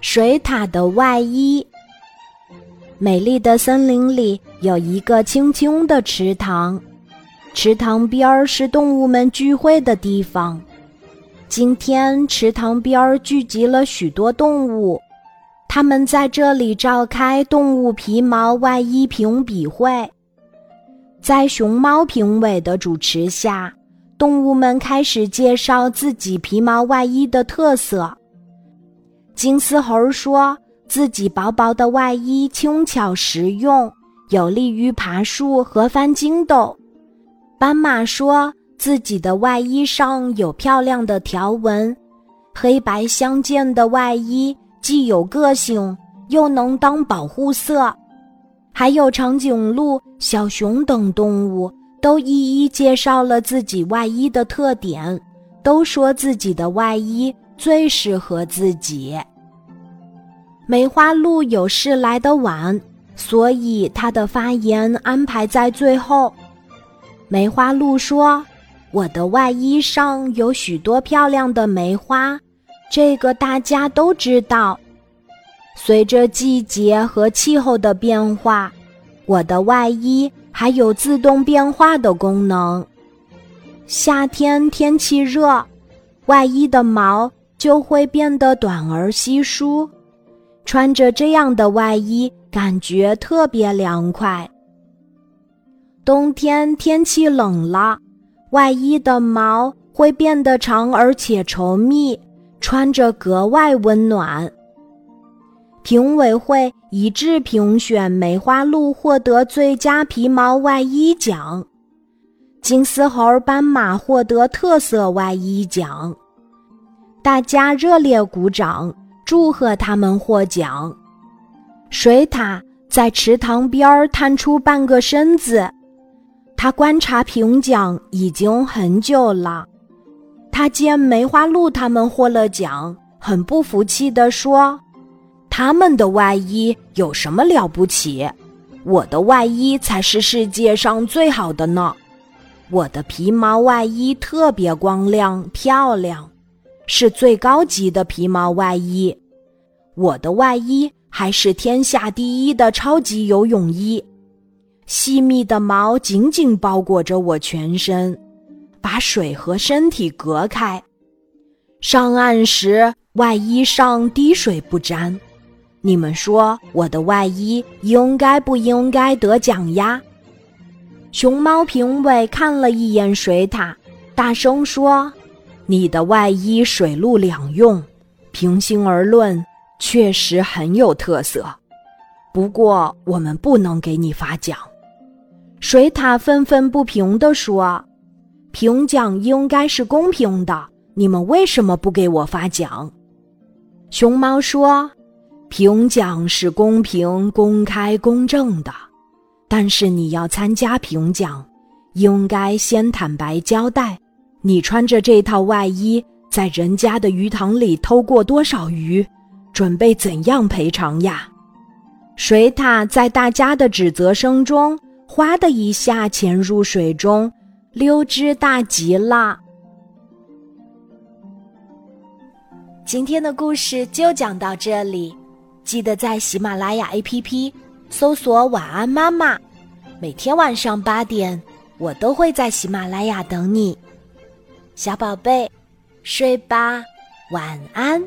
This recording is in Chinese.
水獭的外衣。美丽的森林里有一个清清的池塘，池塘边儿是动物们聚会的地方。今天池塘边儿聚集了许多动物，它们在这里召开动物皮毛外衣评比会。在熊猫评委的主持下，动物们开始介绍自己皮毛外衣的特色。金丝猴说。自己薄薄的外衣轻巧实用，有利于爬树和翻筋斗。斑马说自己的外衣上有漂亮的条纹，黑白相间的外衣既有个性，又能当保护色。还有长颈鹿、小熊等动物都一一介绍了自己外衣的特点，都说自己的外衣最适合自己。梅花鹿有事来得晚，所以他的发言安排在最后。梅花鹿说：“我的外衣上有许多漂亮的梅花，这个大家都知道。随着季节和气候的变化，我的外衣还有自动变化的功能。夏天天气热，外衣的毛就会变得短而稀疏。”穿着这样的外衣，感觉特别凉快。冬天天气冷了，外衣的毛会变得长而且稠密，穿着格外温暖。评委会一致评选梅花鹿获得最佳皮毛外衣奖，金丝猴、斑马获得特色外衣奖，大家热烈鼓掌。祝贺他们获奖。水獭在池塘边儿探出半个身子，他观察评奖已经很久了。他见梅花鹿他们获了奖，很不服气地说：“他们的外衣有什么了不起？我的外衣才是世界上最好的呢！我的皮毛外衣特别光亮漂亮。”是最高级的皮毛外衣，我的外衣还是天下第一的超级游泳衣。细密的毛紧紧包裹着我全身，把水和身体隔开。上岸时，外衣上滴水不沾。你们说我的外衣应该不应该得奖呀？熊猫评委看了一眼水獭，大声说。你的外衣水陆两用，平心而论，确实很有特色。不过，我们不能给你发奖。水獭愤愤不平地说：“评奖应该是公平的，你们为什么不给我发奖？”熊猫说：“评奖是公平、公开、公正的，但是你要参加评奖，应该先坦白交代。”你穿着这套外衣，在人家的鱼塘里偷过多少鱼？准备怎样赔偿呀？水獭在大家的指责声中，哗的一下潜入水中，溜之大吉了。今天的故事就讲到这里，记得在喜马拉雅 APP 搜索“晚安妈妈”，每天晚上八点，我都会在喜马拉雅等你。小宝贝，睡吧，晚安。